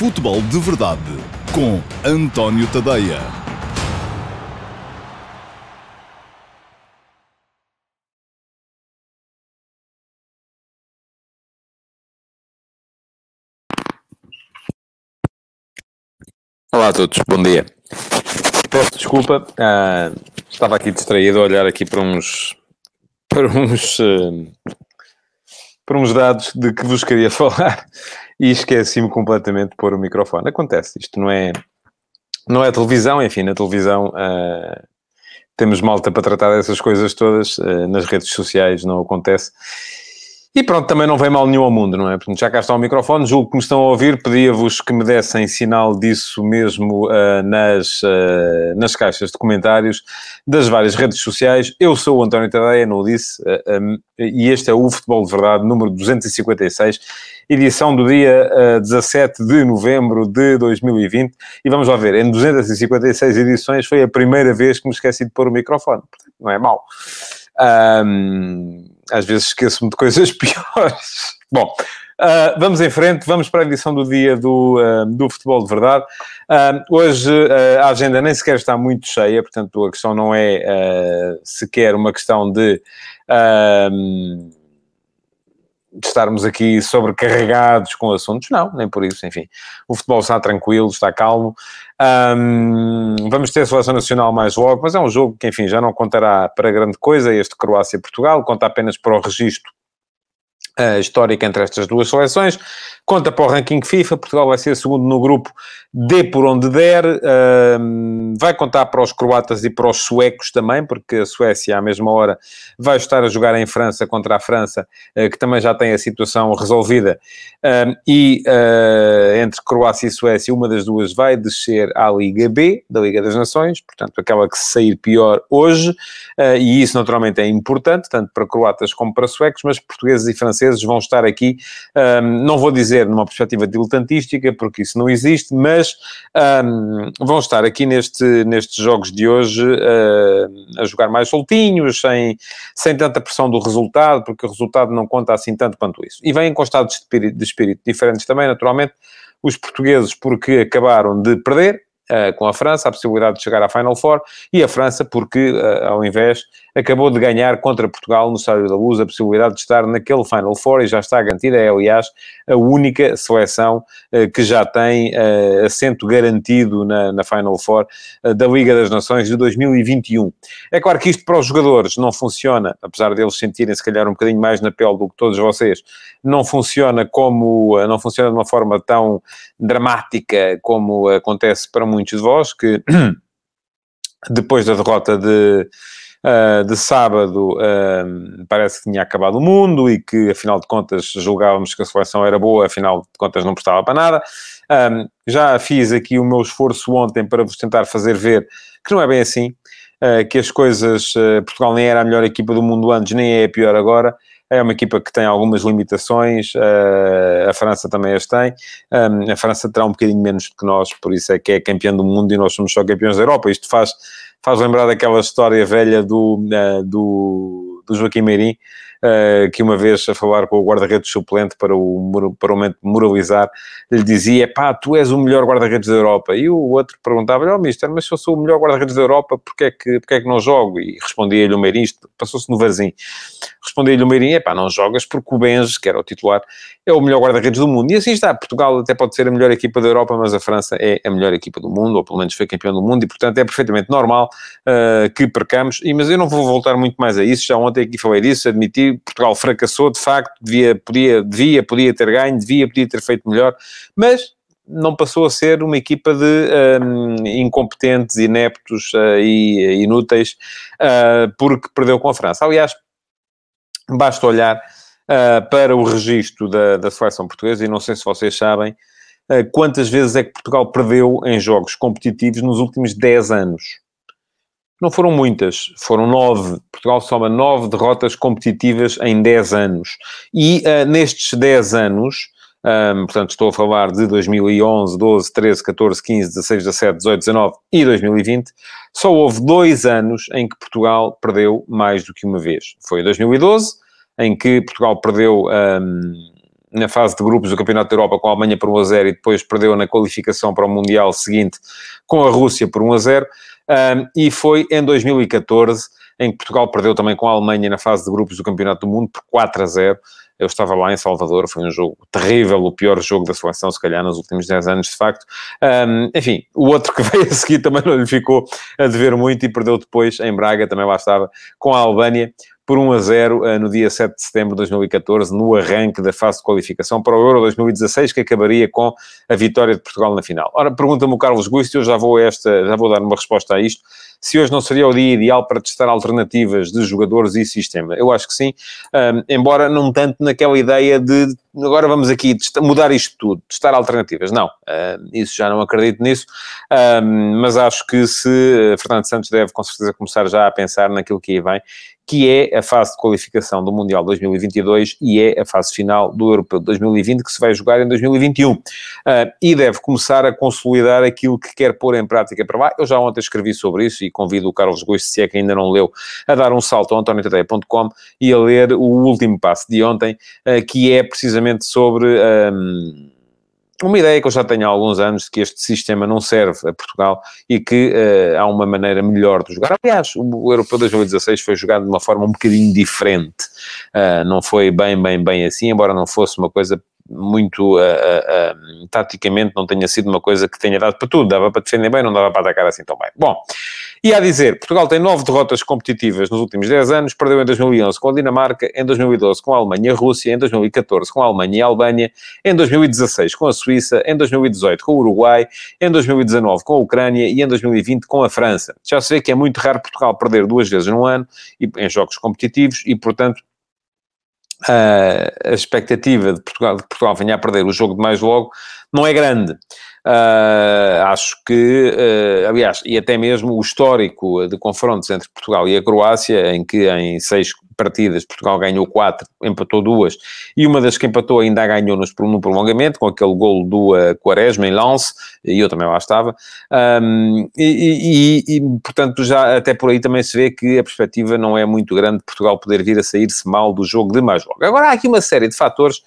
Futebol de Verdade com António Tadeia. Olá a todos, bom dia. Peço desculpa, ah, estava aqui distraído a olhar aqui para uns para uns ah, para uns dados de que vos queria falar e esqueci-me completamente de pôr o microfone. Acontece, isto não é não é televisão, enfim, na televisão ah, temos malta para tratar dessas coisas todas, ah, nas redes sociais não acontece. E pronto, também não vem mal nenhum ao mundo, não é? Portanto, já cá está o microfone, julgo que me estão a ouvir, pedia-vos que me dessem sinal disso mesmo uh, nas, uh, nas caixas de comentários das várias redes sociais. Eu sou o António Tadeia, não o disse, uh, um, e este é o Futebol de Verdade, número 256, edição do dia 17 de novembro de 2020. E vamos lá ver, em 256 edições foi a primeira vez que me esqueci de pôr o microfone. Não é mau. Um, às vezes esqueço-me de coisas piores. Bom, uh, vamos em frente, vamos para a edição do dia do, uh, do Futebol de Verdade. Uh, hoje a agenda nem sequer está muito cheia, portanto a questão não é sequer uma questão de de estarmos aqui sobrecarregados com assuntos, não, nem por isso, enfim. O futebol está tranquilo, está calmo. Um, vamos ter a seleção nacional mais logo, mas é um jogo que, enfim, já não contará para grande coisa, este Croácia-Portugal, conta apenas para o registro histórico entre estas duas seleções. Conta para o ranking FIFA, Portugal vai ser segundo no grupo, dê por onde der. Uh, vai contar para os croatas e para os suecos também, porque a Suécia, à mesma hora, vai estar a jogar em França contra a França, uh, que também já tem a situação resolvida. Uh, e entre Croácia e Suécia, uma das duas vai descer à Liga B, da Liga das Nações, portanto, aquela que sair pior hoje. e isso, naturalmente, é importante, tanto para croatas como para suecos, mas portugueses e franceses vão estar aqui, não vou dizer dizer numa perspectiva diletantística, porque isso não existe, mas um, vão estar aqui neste, nestes jogos de hoje uh, a jogar mais soltinhos, sem, sem tanta pressão do resultado, porque o resultado não conta assim tanto quanto isso. E vêm com estados de espírito, de espírito diferentes também, naturalmente, os portugueses porque acabaram de perder, uh, com a França, a possibilidade de chegar à Final Four, e a França porque, uh, ao invés, acabou de ganhar contra Portugal no Estádio da Luz a possibilidade de estar naquele Final Four e já está garantida. É, aliás, a única seleção uh, que já tem assento garantido na, na Final Four da Liga das Nações de 2021. É claro que isto para os jogadores não funciona, apesar deles sentirem se calhar um bocadinho mais na pele do que todos vocês, não funciona como, não funciona de uma forma tão dramática como acontece para muitos de vós que depois da derrota de, uh, de sábado uh, parece que tinha acabado o mundo e que afinal de contas julgávamos que a seleção era boa, afinal de contas não prestava para nada. Um, já fiz aqui o meu esforço ontem para vos tentar fazer ver que não é bem assim, uh, que as coisas, Portugal nem era a melhor equipa do mundo antes, nem é a pior agora, é uma equipa que tem algumas limitações, a França também as tem. A França terá um bocadinho menos do que nós, por isso é que é campeã do mundo e nós somos só campeões da Europa. Isto faz, faz lembrar daquela história velha do, uh, do, do Joaquim Meirim, que uma vez a falar com o guarda-redes suplente para o, para o momento moralizar, lhe dizia, pá, tu és o melhor guarda-redes da Europa. E o outro perguntava-lhe, oh mister, mas se eu sou o melhor guarda-redes da Europa, porquê é que, é que não jogo? E respondia-lhe o Meirinho, passou-se no varzinho, respondia-lhe o Meirinho, é pá, não jogas porque o Benji, que era o titular, é o melhor guarda-redes do mundo. E assim está, Portugal até pode ser a melhor equipa da Europa, mas a França é a melhor equipa do mundo, ou pelo menos foi campeão do mundo, e portanto é perfeitamente normal uh, que percamos, e, mas eu não vou voltar muito mais a isso, já ontem aqui falei disso, admiti, Portugal fracassou, de facto, devia, podia, devia, podia ter ganho, devia, podia ter feito melhor, mas não passou a ser uma equipa de um, incompetentes, ineptos uh, e inúteis, uh, porque perdeu com a França. Aliás, basta olhar uh, para o registro da, da seleção portuguesa, e não sei se vocês sabem quantas vezes é que Portugal perdeu em jogos competitivos nos últimos 10 anos. Não foram muitas, foram nove. Portugal soma nove derrotas competitivas em dez anos. E uh, nestes dez anos, um, portanto estou a falar de 2011, 12, 13, 14, 15, 16, 17, 18, 19 e 2020, só houve dois anos em que Portugal perdeu mais do que uma vez. Foi 2012, em que Portugal perdeu um, na fase de grupos do Campeonato da Europa com a Alemanha por 1 a 0 e depois perdeu na qualificação para o Mundial seguinte com a Rússia por 1 a 0. Um, e foi em 2014 em que Portugal perdeu também com a Alemanha na fase de grupos do Campeonato do Mundo por 4 a 0. Eu estava lá em Salvador, foi um jogo terrível, o pior jogo da seleção, se calhar, nos últimos 10 anos, de facto. Um, enfim, o outro que veio a seguir também não lhe ficou a dever muito e perdeu depois em Braga, também lá estava, com a Albânia por 1 a 0 eh, no dia 7 de setembro de 2014, no arranque da fase de qualificação para o Euro 2016, que acabaria com a vitória de Portugal na final. Ora, pergunta-me o Carlos Gusto, eu já vou, esta, já vou dar uma resposta a isto, se hoje não seria o dia ideal para testar alternativas de jogadores e sistema. Eu acho que sim, um, embora não tanto naquela ideia de agora vamos aqui mudar isto tudo, testar alternativas. Não, uh, isso já não acredito nisso, um, mas acho que se Fernando Santos deve com certeza começar já a pensar naquilo que aí vem que é a fase de qualificação do Mundial 2022 e é a fase final do Europeu de 2020, que se vai jogar em 2021. Uh, ah, e deve começar a consolidar aquilo que quer pôr em prática para lá. Eu já ontem escrevi sobre isso e convido o Carlos Gosto, se é que ainda não leu, a dar um salto ao antoniotadeia.com e a ler o último passo de ontem, uh, que é precisamente sobre... Um, uma ideia que eu já tenho há alguns anos de que este sistema não serve a Portugal e que uh, há uma maneira melhor de jogar. Aliás, o Europeu 2016 foi jogado de uma forma um bocadinho diferente. Uh, não foi bem, bem, bem assim, embora não fosse uma coisa muito uh, uh, taticamente não tenha sido uma coisa que tenha dado para tudo, dava para defender bem, não dava para atacar assim tão bem. Bom, e a dizer, Portugal tem nove derrotas competitivas nos últimos 10 anos, perdeu em 2011 com a Dinamarca, em 2012 com a Alemanha e a Rússia, em 2014 com a Alemanha e a Albânia, em 2016 com a Suíça, em 2018 com o Uruguai, em 2019 com a Ucrânia e em 2020 com a França. Já se vê que é muito raro Portugal perder duas vezes no ano em jogos competitivos e, portanto, a expectativa de Portugal, de Portugal venha a perder o jogo de mais logo não é grande. Uh, acho que, uh, aliás, e até mesmo o histórico de confrontos entre Portugal e a Croácia, em que em seis partidas Portugal ganhou quatro, empatou duas, e uma das que empatou ainda ganhou no prolongamento, com aquele golo do uh, Quaresma em lance, e eu também lá estava, um, e, e, e, portanto já até por aí também se vê que a perspectiva não é muito grande de Portugal poder vir a sair-se mal do jogo de mais logo. Agora há aqui uma série de fatores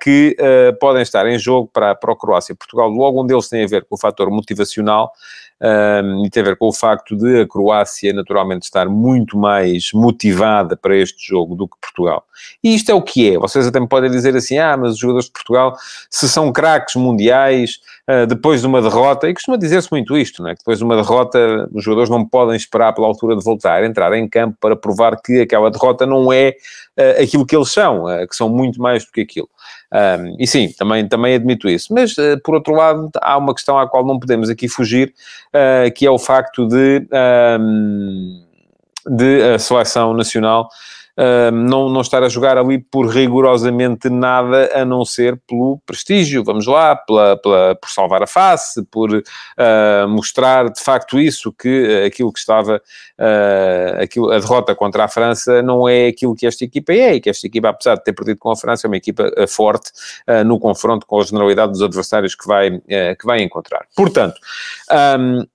que uh, podem estar em jogo para, para a Croácia e Portugal. Logo, um deles tem a ver com o fator motivacional um, e tem a ver com o facto de a Croácia naturalmente estar muito mais motivada para este jogo do que Portugal. E isto é o que é. Vocês até me podem dizer assim, ah, mas os jogadores de Portugal, se são craques mundiais, uh, depois de uma derrota, e costuma dizer-se muito isto, não é? Que depois de uma derrota, os jogadores não podem esperar pela altura de voltar, entrar em campo para provar que aquela derrota não é uh, aquilo que eles são, uh, que são muito mais do que aquilo. Um, e sim, também, também admito isso. Mas, uh, por outro lado, há uma questão à qual não podemos aqui fugir, uh, que é o facto de, um, de a seleção nacional uh, não, não estar a jogar ali por rigorosamente nada a não ser pelo prestígio, vamos lá, pela, pela por salvar a face, por uh, mostrar de facto isso, que aquilo que estava, uh, aquilo, a derrota contra a França não é aquilo que esta equipa é, e que esta equipa, apesar de ter perdido com a França, é uma equipa forte no confronto com a generalidade dos adversários que vai, que vai encontrar. Portanto, um,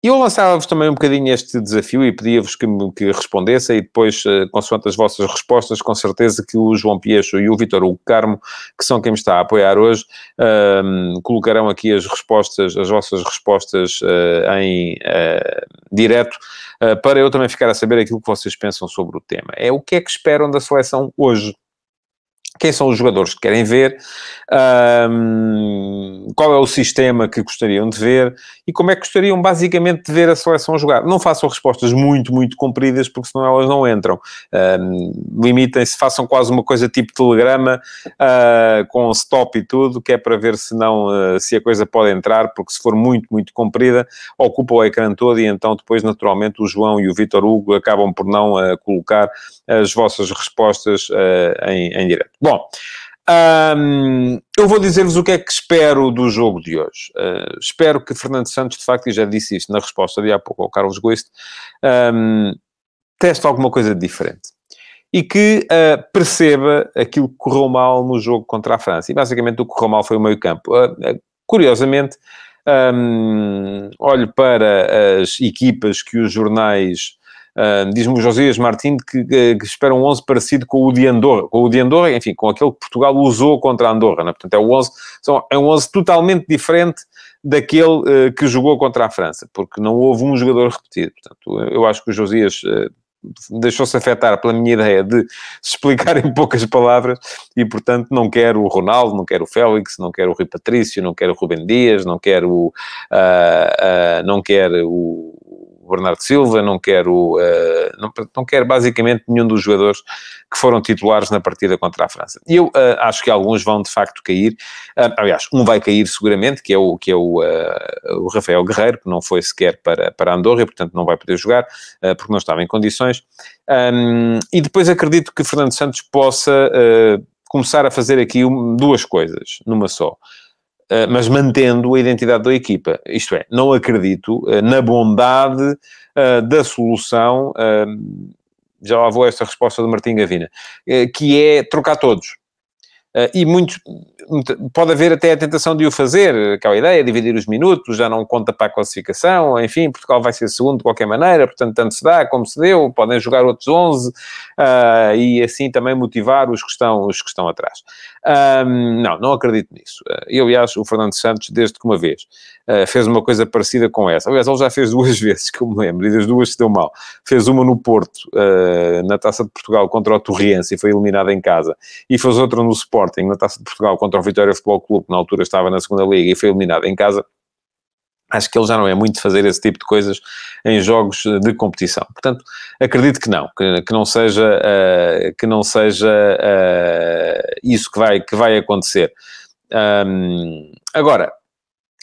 eu lançava-vos também um bocadinho este desafio e pedia-vos que, que respondessem e depois, eh, consoante as vossas respostas, com certeza que o João Piecho e o Vitor Hugo Carmo, que são quem me está a apoiar hoje, um, ehm, colocarão aqui as respostas, as vossas respostas uh, em uh, direto, uh, para eu também ficar a saber aquilo que vocês pensam sobre o tema. É o que é que esperam da seleção hoje? Quem são os jogadores que querem ver, um, qual é o sistema que gostariam de ver e como é que gostariam basicamente de ver a seleção jogar. Não façam respostas muito, muito compridas, porque senão elas não entram. Um, Limitem-se, façam quase uma coisa tipo telegrama, uh, com stop e tudo, que é para ver se, não, uh, se a coisa pode entrar, porque se for muito, muito comprida, ocupa o ecrã todo e então depois, naturalmente, o João e o Vitor Hugo acabam por não uh, colocar as vossas respostas em, em direto. Bom, eu vou dizer-vos o que é que espero do jogo de hoje. Uh, espero que Fernando Santos, de facto, e já disse isto na resposta de há pouco ao Carlos Goist, um, teste alguma coisa diferente. E que uh, perceba aquilo que correu mal no jogo contra a França. E basicamente o que correu mal foi o meio campo. Uh, curiosamente, um, olho para as equipas que os jornais Uh, Diz-me o Josias Martins que, que, espera um 11 parecido com o de Andorra. Com o de Andorra, enfim, com aquele que Portugal usou contra a Andorra. Né? Portanto, é, o 11, é um 11 totalmente diferente daquele uh, que jogou contra a França, porque não houve um jogador repetido. Portanto, eu acho que o Josias uh, deixou-se afetar pela minha ideia de se explicar em poucas palavras e, portanto, não quero o Ronaldo, não quero o Félix, não quero o Rui Patrício, não quero o Rubem Dias, não quero, uh, uh, não quero o Bernardo Silva, não quero, uh, não, não quero basicamente nenhum dos jogadores que foram titulares na partida contra a França. E eu uh, acho que alguns vão de facto cair. Uh, aliás, um vai cair seguramente, que é o, que é o, o Rafael Guerreiro, que não foi sequer para, para Andorra e, portanto, não vai poder jogar porque não estava em condições. Um, e depois acredito que Fernando Santos possa começar a fazer aqui duas coisas numa só. Eh, mas mantendo a identidade da equipa. Isto é, não acredito uh, na bondade uh, da solução, já lá vou esta resposta do Martim Gavina, que é trocar todos. e muitos, pode haver até a tentação de o fazer, aquela ideia, dividir os minutos, já não conta para a classificação, enfim, Portugal vai ser segundo de qualquer maneira, portanto, tanto se dá como se deu, podem jogar outros 11 uh, e assim também motivar os que estão, os que estão atrás. Não, não acredito nisso. Eu, aliás, o Fernando Santos, desde que uma vez uh, fez uma coisa parecida com essa, aliás, ele já fez duas vezes, que eu me lembro, e das duas se deu mal. Fez uma no Porto, uh, na Taça de Portugal contra o Torriense e foi eliminado em casa, e fez outra no Sporting, na Taça de Portugal contra contra o Vitória Futebol Clube, que na altura estava na segunda liga e foi eliminado em casa, acho que ele já não é muito fazer esse tipo de coisas em jogos de competição. Portanto, acredito que não, que, que não seja, uh, que não seja uh, isso que vai, que vai acontecer. Um, agora,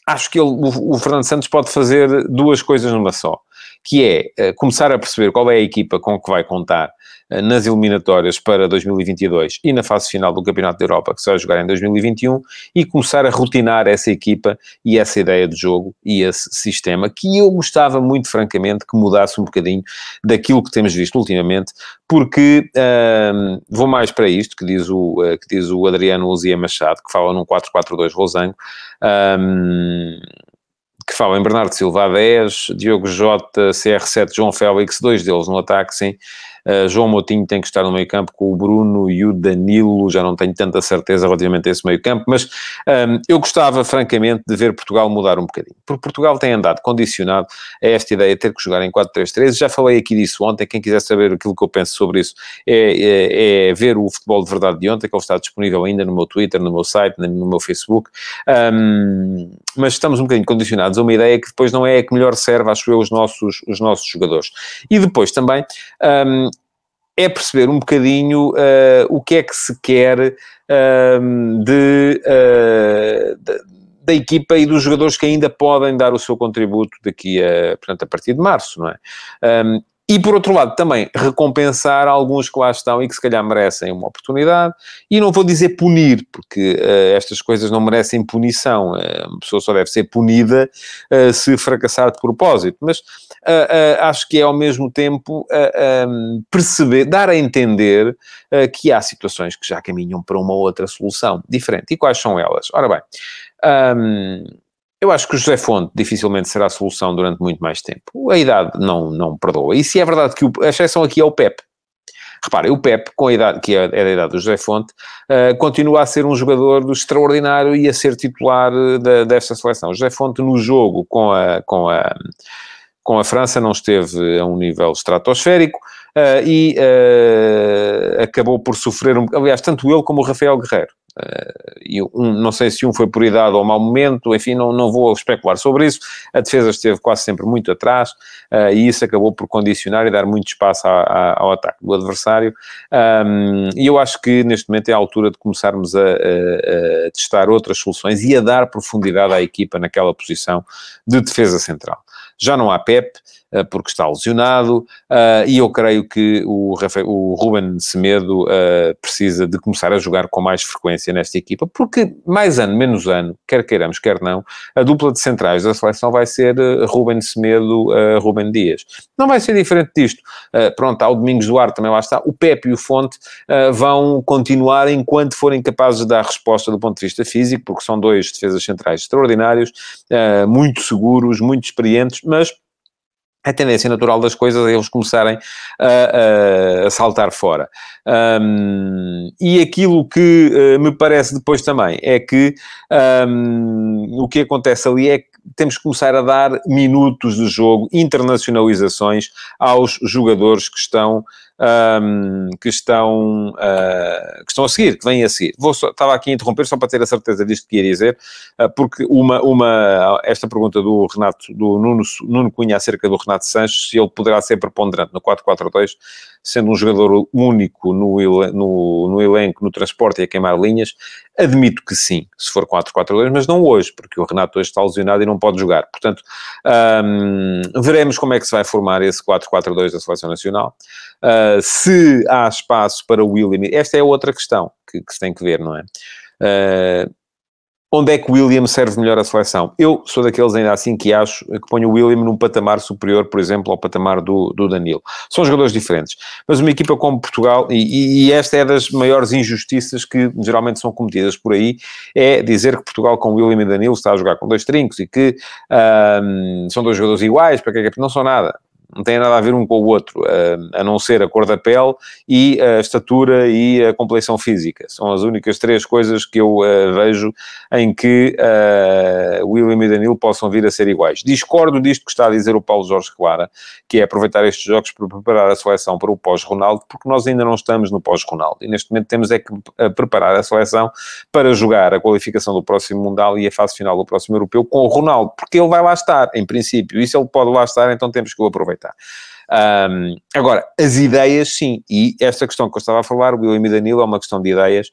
acho que ele, o, o, Fernando Santos pode fazer duas coisas numa só, que é uh, começar a perceber qual é a equipa com que vai contar eh, nas eliminatórias para 2022 e na fase final do Campeonato da Europa, que se vai jogar em 2021, e começar a rotinar essa equipa e essa ideia de jogo e esse sistema, que eu gostava muito, francamente, que mudasse um bocadinho daquilo que temos visto ultimamente, porque vou mais para isto, que diz o, uh, que diz o Adriano Luzia Machado, que fala num 4-4-2 Rosango, que fala em Bernardo Silva a 10, Diogo Jota, CR7, João Félix, dois deles no ataque, sim, Uh, João Moutinho tem que estar no meio campo com o Bruno e o Danilo, já não tenho tanta certeza relativamente a esse meio campo, mas um, ehm, eu gostava, francamente, de ver Portugal mudar um bocadinho, porque Portugal tem andado condicionado a esta ideia de ter que jogar em 4-3-3, já falei aqui disso ontem, quem quiser saber aquilo que eu penso sobre isso é, é, é, ver o futebol de verdade de ontem, que ele está disponível ainda no meu Twitter, no meu site, no meu Facebook, um, ehm, mas estamos um bocadinho condicionados a uma ideia que depois não é a que melhor serve, acho eu, os nossos, os nossos jogadores. E depois também, um, é perceber um bocadinho uh, o que é que se quer uh, de, uh, de, da equipa e dos jogadores que ainda podem dar o seu contributo daqui a, portanto, a partir de março, não é? Um, e, por outro lado, também recompensar alguns que lá estão e que se calhar merecem uma oportunidade. E não vou dizer punir, porque uh, estas coisas não merecem punição. Uh, uma pessoa só deve ser punida uh, se fracassar de propósito. Mas acho que é, ao mesmo tempo, um, perceber, dar a entender que há situações que já caminham para uma outra solução diferente. E quais são elas? Ora bem... Um, eu acho que o José Fonte dificilmente será a solução durante muito mais tempo. A idade não, não perdoa. E se é verdade que o, a exceção aqui é o Pep. Reparem, o Pep, com a idade, que é, é da idade do José Fonte, uh, continua a ser um jogador extraordinário e a ser titular eh, da, desta seleção. O José Fonte, no jogo com a, com a, com a França, não esteve a um nível estratosférico uh, e uh, acabou por sofrer, um, aliás, tanto ele como o Rafael Guerreiro. Uh, um, não sei se um foi por idade ou mau momento, enfim, não, não vou especular sobre isso. A defesa esteve quase sempre muito atrás uh, e isso acabou por condicionar e dar muito espaço a, a, ao ataque do adversário. Um, e eu acho que neste momento é a altura de começarmos a, a, testar outras soluções e a dar profundidade à equipa naquela posição de defesa central. Já não há Pep, porque está lesionado, eh, e eu creio que o, o Ruben Semedo eh, precisa de começar a jogar com mais frequência nesta equipa, porque mais ano, menos ano, quer queiramos, quer não, a dupla de centrais da seleção vai ser Ruben Semedo, Ruben Dias. Não vai ser diferente disto. Pronto, há o Domingos Duarte, também lá está. O Pepe e o Fonte vão continuar enquanto forem capazes de dar resposta do ponto de vista físico, porque são dois defesas centrais extraordinários, muito seguros, muito experientes, mas a tendência natural das coisas é eles começarem a, a, a saltar fora. Um, e aquilo que uh, me parece depois também é que um, o que acontece ali é que temos que começar a dar minutos de jogo, internacionalizações aos jogadores que estão um, que, estão, uh, que estão a seguir, que vêm a seguir. Vou só, estava aqui a interromper só para ter a certeza disto que ia dizer, uh, porque uma, uma, esta pergunta do Renato, do Nuno, Nuno Cunha acerca do Renato Sanches, se ele poderá ser preponderante no 4-4-2, sendo um jogador único no, no, no elenco, no transporte e a queimar linhas, admito que sim, se for 4-4-2, mas não hoje, porque o Renato hoje está lesionado e não pode jogar. Portanto, um, veremos como é que se vai formar esse 4-4-2 da Seleção Nacional. Uh, se há espaço para o William, esta é outra questão que, que se tem que ver, não é? Uh, onde é que o William serve melhor a seleção? Eu sou daqueles ainda assim que acho que ponho o William num patamar superior, por exemplo, ao patamar do, do Danilo. São jogadores diferentes, mas uma equipa como Portugal, e, e, esta é das maiores injustiças que geralmente são cometidas por aí, é dizer que Portugal com William e Danilo está a jogar com dois trincos e que um, são dois jogadores iguais, para que é que não são nada não têm nada a ver um com o outro, a não ser a cor da pele e a estatura e a complexão física. São as únicas três coisas que eu uh, vejo em que uh, William e Danilo possam vir a ser iguais. Discordo disto que está a dizer o Paulo Jorge Clara, que é aproveitar estes jogos para preparar a seleção para o pós-Ronaldo, porque nós ainda não estamos no pós-Ronaldo. E neste momento temos é que uh, preparar a seleção para jogar a qualificação do próximo Mundial e a fase final do próximo Europeu com o Ronaldo, porque ele vai lá estar, em princípio. E se ele pode lá estar, então temos que o aproveitar aproveitar. Um, agora, as ideias, sim, e esta questão que eu estava a falar, o William e Danilo, é uma questão de ideias,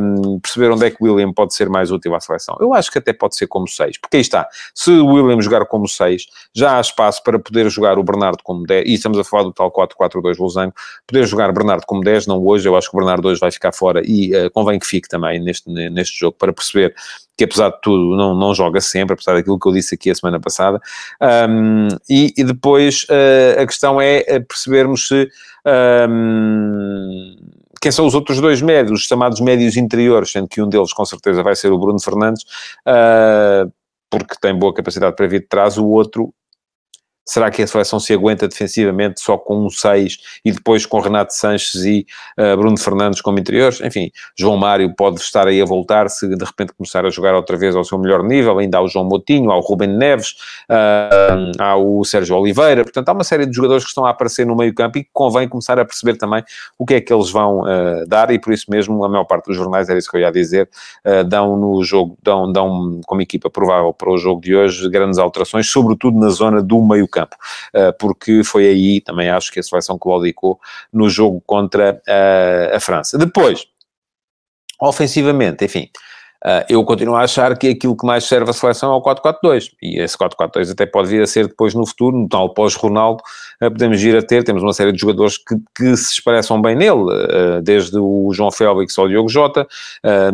um, perceber onde é que o William pode ser mais útil à seleção. Eu acho que até pode ser como 6, porque aí está, se o William jogar como 6, já há espaço para poder jogar o Bernardo como 10, e estamos a falar do tal 4-4-2 Losango, poder jogar Bernardo como 10, não hoje, eu acho que o Bernardo hoje vai ficar fora, e uh, convém que fique também neste, neste jogo, para perceber que apesar de tudo não, não joga sempre, apesar daquilo que eu disse aqui a semana passada. Um, e, e, depois uh, a questão é eh, percebermos se. Um, quem são os outros dois médios, os chamados médios interiores, sendo que um deles com certeza vai ser o Bruno Fernandes, uh, porque tem boa capacidade para vir de trás, o outro Será que a seleção se aguenta defensivamente só com um 6 e depois com Renato Sanches e uh, Bruno Fernandes como interiores? Enfim, João Mário pode estar aí a voltar se de repente começar a jogar outra vez ao seu melhor nível. Ainda há o João Moutinho, há o Ruben Neves, uh, há o Sérgio Oliveira. Portanto, há uma série de jogadores que estão a aparecer no meio campo e que convém começar a perceber também o que é que eles vão uh, dar e por isso mesmo a maior parte dos jornais, era isso que eu ia dizer, dão no jogo, dão, dão como equipa provável para o jogo de hoje grandes alterações, sobretudo na zona do meio campo campo, eh, porque foi aí, também acho que a seleção claudicou no jogo contra a França. Depois, ofensivamente, enfim, Uh, eu continuo a achar que aquilo que mais serve a seleção é o 4-4-2, e esse 4-4-2 até pode vir a ser depois no futuro, no tal pós-Ronaldo, uh, podemos vir a ter, temos uma série de jogadores que, que se expressam bem nele, uh, desde o João Félix ao Diogo Jota,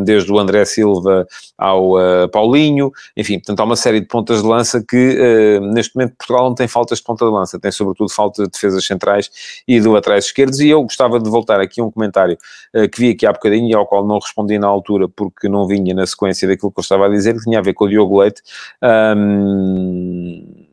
desde o André Silva ao Paulinho, enfim, portanto há uma série de pontas de lança que neste momento Portugal não tem faltas de ponta de lança, tem sobretudo falta de defesas centrais e do atrás esquerdos, e eu gostava de voltar aqui a um comentário que vi aqui há bocadinho e ao qual não respondi na altura porque não vinha na sequência daquilo que eu estava a dizer, que tinha a ver com o Diogo Leite. Um,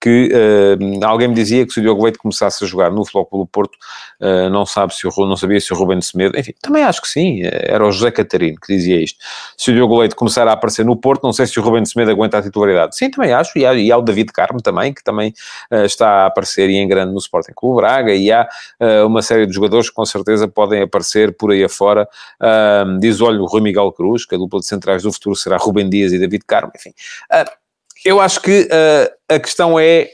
que uh, alguém me dizia que se o Diogo Leite começasse a jogar no Futebol do Porto, uh, não, sabe se o, não sabia se o Ruben Semedo, enfim, também acho que sim, era o José Catarino que dizia isto. Se o Diogo Leite começar a aparecer no Porto, não sei se o Ruben Semedo aguenta a titularidade. Sim, também acho, e há, e há o David Carmo também, que também uh, está a aparecer e em grande no Sporting Clube Braga, e há uma série de jogadores que com certeza podem aparecer por aí afora. diz, olha, o Rui Miguel Cruz, que a dupla de centrais do futuro será Ruben Dias e David Carmo, enfim eu acho que uh, a questão é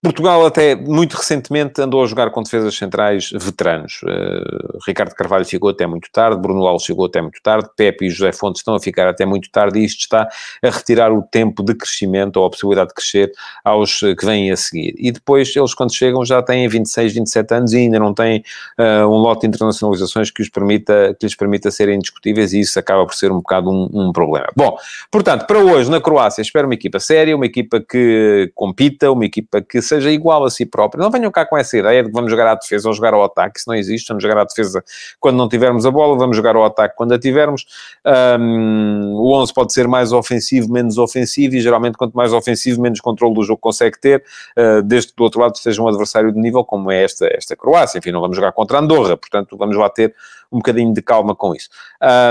Portugal até muito recentemente andou a jogar com defesas centrais veteranos. Uh, Ricardo Carvalho chegou até muito tarde, Bruno Alves chegou até muito tarde, Pepe e José Fontes estão a ficar até muito tarde e isto está a retirar o tempo de crescimento ou a possibilidade de crescer aos que vêm a seguir. E depois eles quando chegam já têm 26, 27 anos e ainda não têm uh, um lote de internacionalizações que, os permita, que lhes permita serem indiscutíveis e isso acaba por ser um bocado um, um problema. Bom, portanto, para hoje na Croácia espero uma equipa séria, uma equipa que compita, uma equipa que seja igual a si próprio. Não venham cá com essa ideia de vamos jogar à defesa ou jogar ao ataque, isso não existe. Vamos jogar à defesa quando não tivermos a bola, vamos jogar ao ataque quando a tivermos. Um, o 11 pode ser mais ofensivo, menos ofensivo, e geralmente quanto mais ofensivo, menos controle do jogo consegue ter, uh, desde que do outro lado esteja um adversário de nível como é esta, esta Croácia. Enfim, não vamos jogar contra Andorra, portanto, vamos lá ter um bocadinho de calma com isso.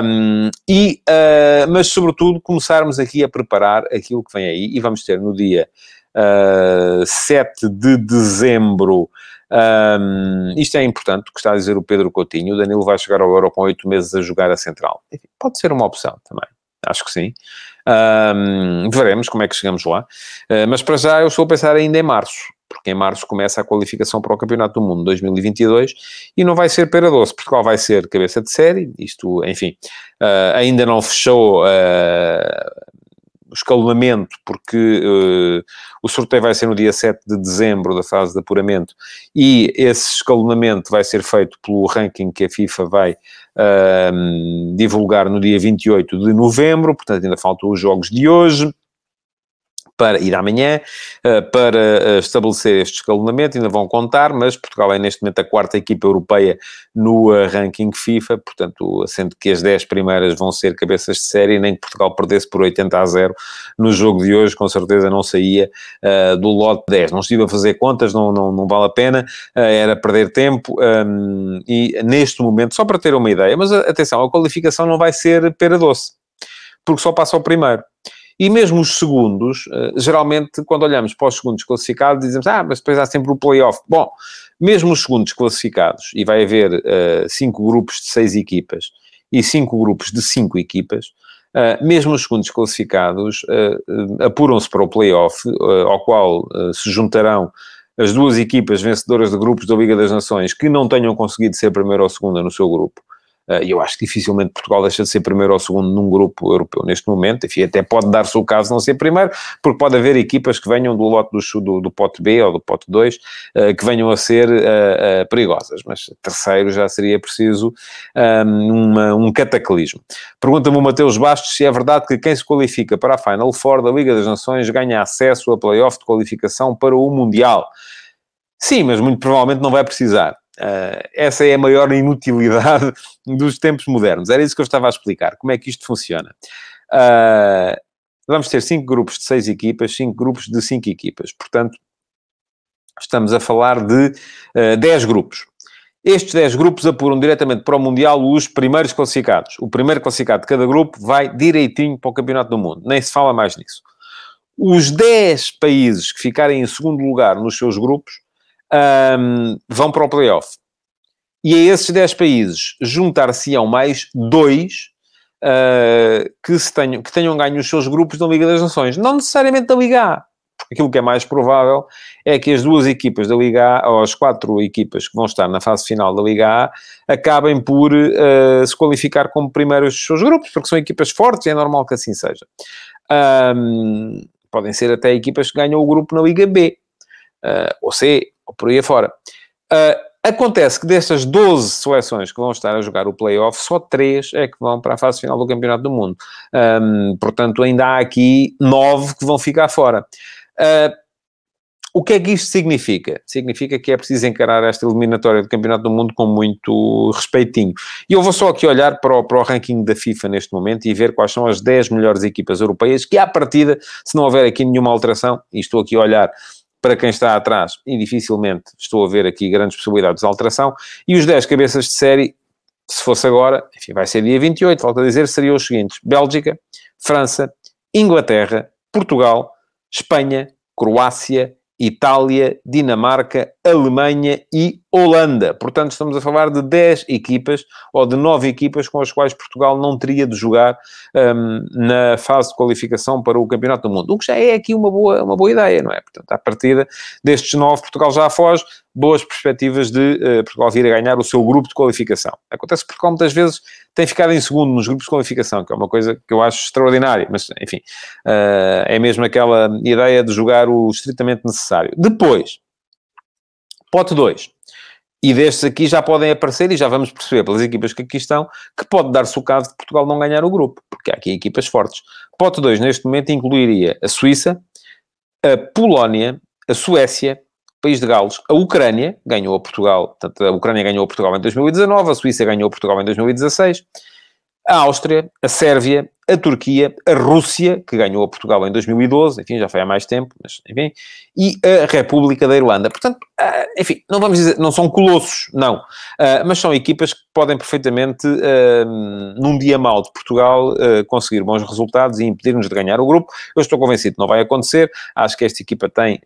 Um, e, uh, mas, sobretudo, começarmos aqui a preparar aquilo que vem aí, e vamos ter no dia uh, ah, 7 de dezembro. Um, isto é importante, o que está a dizer o Pedro Coutinho. O Danilo vai chegar ao Euro com oito meses a jogar a central. Enfim, pode ser uma opção também. Acho que sim. Um, veremos como é que chegamos lá. Uh, mas para já eu estou a pensar ainda em março porque em março começa a qualificação para o Campeonato do Mundo 2022 e não vai ser pera doce. Portugal vai ser cabeça de série, isto, enfim, uh, ainda não fechou uh, escalonamento, porque uh, o sorteio vai ser no dia 7 de dezembro da fase de apuramento e esse escalonamento vai ser feito pelo ranking que a FIFA vai divulgar no dia 28 de novembro, portanto ainda faltam os jogos de hoje para ir amanhã, eh, para eh, estabelecer este escalonamento, ainda vão contar, mas Portugal é neste momento a quarta equipa europeia no eh, ranking FIFA, portanto, sendo que as 10 primeiras vão ser cabeças de série, nem que Portugal perdesse por 80 a 0 no jogo de hoje, com certeza não saía do lote 10. Não estive a fazer contas, não, não, não vale a pena, era perder tempo, ehm, e neste momento, só para ter uma ideia, mas atenção, a qualificação não vai ser pera doce, porque só passa o primeiro. E mesmo os segundos, eh, geralmente, quando olhamos para os segundos classificados, dizemos, ah, mas depois há sempre o playoff. Bom, mesmo os segundos classificados, e vai haver uh, cinco grupos de seis equipas e cinco grupos de cinco equipas, uh, mesmo os segundos classificados uh, apuram-se para o playoff, ao qual se juntarão as duas equipas vencedoras de grupos da Liga das Nações que não tenham conseguido ser primeira ou segunda no seu grupo. Ah, e eu acho que dificilmente Portugal deixa de ser primeiro ou segundo num grupo europeu neste momento, enfim, até pode dar-se o caso de não ser primeiro, porque pode haver equipas que venham do lote do, do, do pote B ou do pote 2, uh, que venham a ser uh, perigosas, mas terceiro já seria preciso um, uma, um cataclismo. Pergunta-me o Mateus Bastos se é verdade que quem se qualifica para a Final Four da Liga das Nações ganha acesso a playoff de qualificação para o Mundial. Sim, mas muito provavelmente não vai precisar. Uh, essa é a maior inutilidade dos tempos modernos. Era isso que eu estava a explicar. Como é que isto funciona? Uh, vamos ter cinco grupos de seis equipas, cinco grupos de cinco equipas. Portanto, estamos a falar de uh, dez grupos. Estes 10 grupos apuram diretamente para o Mundial os primeiros classificados. O primeiro classificado de cada grupo vai direitinho para o Campeonato do Mundo. Nem se fala mais nisso. Os 10 países que ficarem em segundo lugar nos seus grupos um, vão para o playoff. E a esses 10 países juntar-se-ão mais dois uh, que, se tenham, que tenham ganho os seus grupos da Liga das Nações. Não necessariamente da Liga A. Porque aquilo que é mais provável é que as duas equipas da Liga A, ou as quatro equipas que vão estar na fase final da Liga A, acabem por uh, se qualificar como primeiros dos seus grupos, porque são equipas fortes e é normal que assim seja. Um, podem ser até equipas que ganham o grupo na Liga B, uh, ou C, ou por aí afora. Uh, acontece que destas 12 seleções que vão estar a jogar o playoff, só 3 é que vão para a fase final do Campeonato do Mundo. Um, portanto, ainda há aqui 9 que vão ficar fora. Uh, o que é que isto significa? Significa que é preciso encarar esta eliminatória do Campeonato do Mundo com muito respeitinho. E eu vou só aqui olhar para o, para o ranking da FIFA neste momento e ver quais são as 10 melhores equipas europeias que, à partida, se não houver aqui nenhuma alteração, e estou aqui a olhar para quem está atrás, e dificilmente estou a ver aqui grandes possibilidades de alteração. E os 10 cabeças de série, se fosse agora, enfim, vai ser dia 28, falta dizer, seriam os seguintes: Bélgica, França, Inglaterra, Portugal, Espanha, Croácia, Itália, Dinamarca, Alemanha e Holanda. Portanto, estamos a falar de 10 equipas ou de 9 equipas com as quais Portugal não teria de jogar um, na fase de qualificação para o Campeonato do Mundo. O que já é aqui uma boa, uma boa ideia, não é? Portanto, à partida destes 9, Portugal já foge, boas perspectivas de uh, Portugal vir a ganhar o seu grupo de qualificação. Acontece que Portugal muitas vezes tem ficado em segundo nos grupos de qualificação, que é uma coisa que eu acho extraordinária, mas enfim, uh, é mesmo aquela ideia de jogar o estritamente necessário. Depois, pote 2. E destes aqui já podem aparecer, e já vamos perceber pelas equipas que aqui estão, que pode dar-se o caso de Portugal não ganhar o grupo, porque há aqui equipas fortes. Pote 2, neste momento, incluiria a Suíça, a Polónia, a Suécia, país de Galos, a Ucrânia ganhou a Portugal, portanto, a Ucrânia ganhou a Portugal em 2019, a Suíça ganhou a Portugal em 2016, a Áustria, a Sérvia, a Turquia, a Rússia, que ganhou a Portugal em 2012, enfim, já foi há mais tempo, mas enfim, e a República da Irlanda. Portanto, ah, enfim, não vamos dizer, não são colossos, não, ah, mas são equipas que podem perfeitamente, ah, num dia mau de Portugal, conseguir bons resultados e impedir-nos de ganhar o grupo. Eu estou convencido que não vai acontecer, acho que esta equipa tem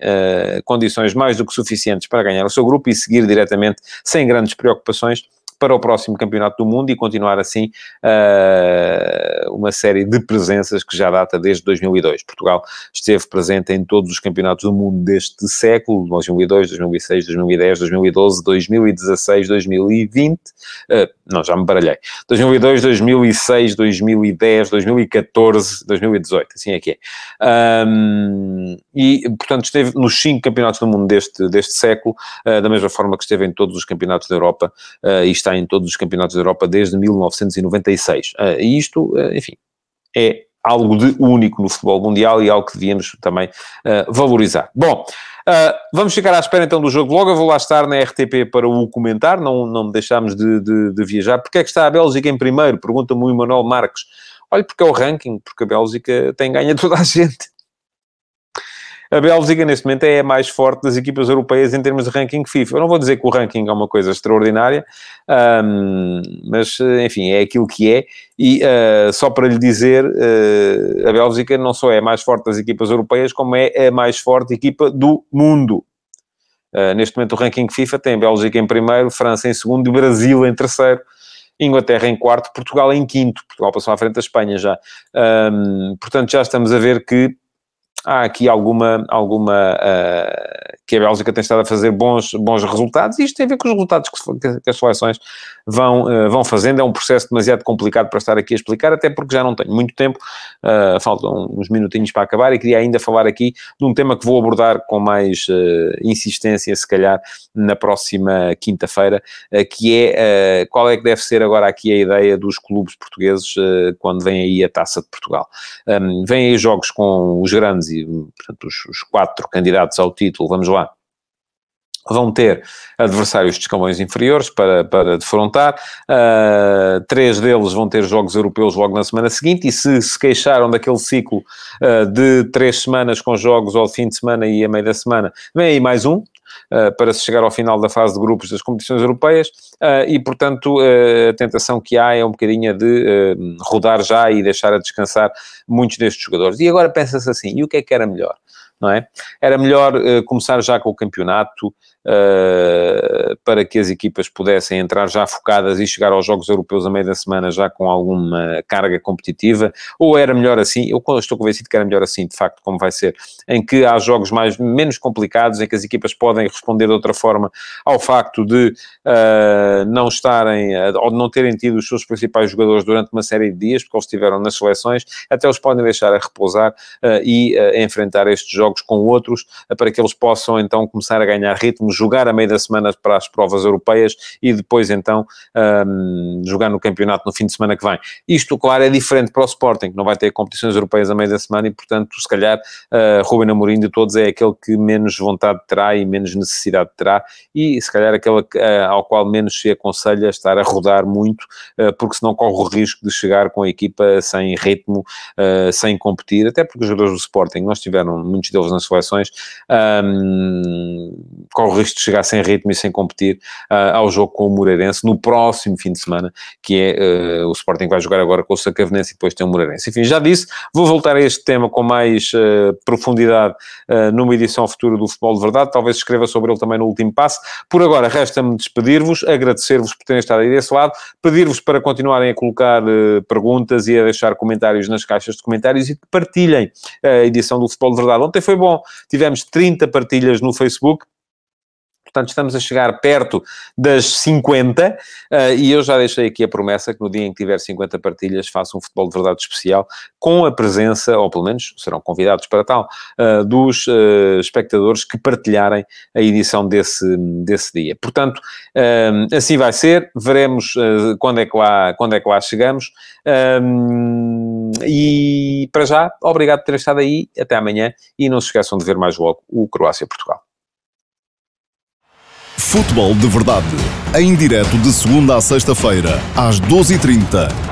condições mais do que suficientes para ganhar o seu grupo e seguir diretamente, sem grandes preocupações, para o próximo Campeonato do Mundo e continuar assim uh, uma série de presenças que já data desde 2002. Portugal esteve presente em todos os campeonatos do mundo deste século, 2002, 2006, 2010, 2012, 2016, 2020, uh, não, já me baralhei, 2002, 2006, 2010, 2014, 2018, assim é que é. Um, e, portanto, esteve nos cinco campeonatos do mundo deste, deste século, uh, da mesma forma que esteve em todos os campeonatos da Europa uh, e está em todos os campeonatos da Europa desde 1996. Uh, e isto, enfim, é algo de único no futebol mundial e algo que devíamos também valorizar. Bom, Uh, vamos ficar à espera então do jogo logo. Eu vou lá estar na RTP para o comentar, não, não deixámos de, de, de viajar. Porquê é que está a Bélgica em primeiro? Pergunta-me o Emanuel Marques. Olha, porque é o ranking, porque a Bélgica tem ganho a toda a gente. A Bélgica, neste momento, é a mais forte das equipas europeias em termos de ranking FIFA. Eu não vou dizer que o ranking é uma coisa extraordinária, um, mas, enfim, é aquilo que é. E uh, só para lhe dizer, uh, a Bélgica não só é a mais forte das equipas europeias, como é a mais forte equipa do mundo. Uh, neste momento, o ranking FIFA tem a Bélgica em primeiro, França em segundo e Brasil em terceiro. Inglaterra em quarto, Portugal em quinto. Portugal passou à frente da Espanha já. Um, portanto, já estamos a ver que há aqui alguma, alguma uh, que a Bélgica tem estado a fazer bons, bons resultados, e isto tem a ver com os resultados que, que as seleções vão, uh, vão fazendo. É um processo demasiado complicado para estar aqui a explicar, até porque já não tenho muito tempo, uh, faltam uns minutinhos para acabar, e queria ainda falar aqui de um tema que vou abordar com mais insistência, se calhar, na próxima quinta-feira, que é qual é que deve ser agora aqui a ideia dos clubes portugueses quando vem aí a Taça de Portugal. Um, vêm aí jogos com os grandes e, portanto, os, os quatro candidatos ao título, vamos lá, vão ter adversários de escalões inferiores para, para defrontar. Uh, três deles vão ter jogos europeus logo na semana seguinte, e se se queixaram daquele ciclo uh, de três semanas com jogos ao fim de semana e a meio da semana, vem aí mais um. Uh, para se chegar ao final da fase de grupos das competições europeias e, portanto, a tentação que há é um bocadinho de rodar já e deixar a descansar muitos destes jogadores. E agora pensa-se assim, e o que é que era melhor? Não é? Era melhor começar já com o campeonato, uh, para que as equipas pudessem entrar já focadas e chegar aos Jogos Europeus a meio da semana já com alguma carga competitiva, ou era melhor assim, eu estou convencido que era melhor assim, de facto, como vai ser, em que há jogos mais, menos complicados, em que as equipas podem responder de outra forma ao facto de uh, não estarem, uh, ou de não terem tido os seus principais jogadores durante uma série de dias, porque eles estiveram nas seleções, até os podem deixar a repousar e enfrentar estes jogos com outros, para que eles possam então começar a ganhar ritmo jogar a meio da semana para as provas europeias e depois então um, jogar no campeonato no fim de semana que vem. Isto, claro, é diferente para o Sporting, que não vai ter competições europeias a meio da semana e, portanto, se calhar, uh, Ruben Amorim de todos é aquele que menos vontade terá e menos necessidade terá e, se calhar, aquele uh, ao qual menos se aconselha estar a rodar muito, uh, porque senão corre o risco de chegar com a equipa sem ritmo, uh, sem competir, até porque os jogadores do Sporting, nós tiveram muitos deles nas seleções, um, corre o risco de chegar sem ritmo e sem competir uh, ao jogo com o Moreirense no próximo fim de semana, que é uh, o Sporting vai jogar agora com o Sacavenense e depois tem o Moreirense. Enfim, já disse, vou voltar a este tema com mais uh, profundidade numa edição futura do Futebol de Verdade, talvez escreva sobre ele também no último passo. Por agora, resta-me despedir-vos, agradecer-vos por terem estado aí desse lado, pedir-vos para continuarem a colocar perguntas e a deixar comentários nas caixas de comentários e que partilhem a edição do Futebol de Verdade. Ontem foi bom, tivemos 30 partilhas no Facebook, Portanto, estamos a chegar perto das 50 uh, eh, e eu já deixei aqui a promessa que no dia em que tiver 50 partilhas faço um futebol de verdade especial com a presença, ou pelo menos serão convidados para tal, uh, dos uh, espectadores que partilharem a edição desse, desse dia. Portanto, assim vai ser, veremos quando, é que lá, quando é que lá chegamos e para já, obrigado por terem estado aí, até amanhã e não se esqueçam de ver mais logo o Croácia-Portugal. Futebol de Verdade. Em direto de segunda a sexta-feira, às 12h30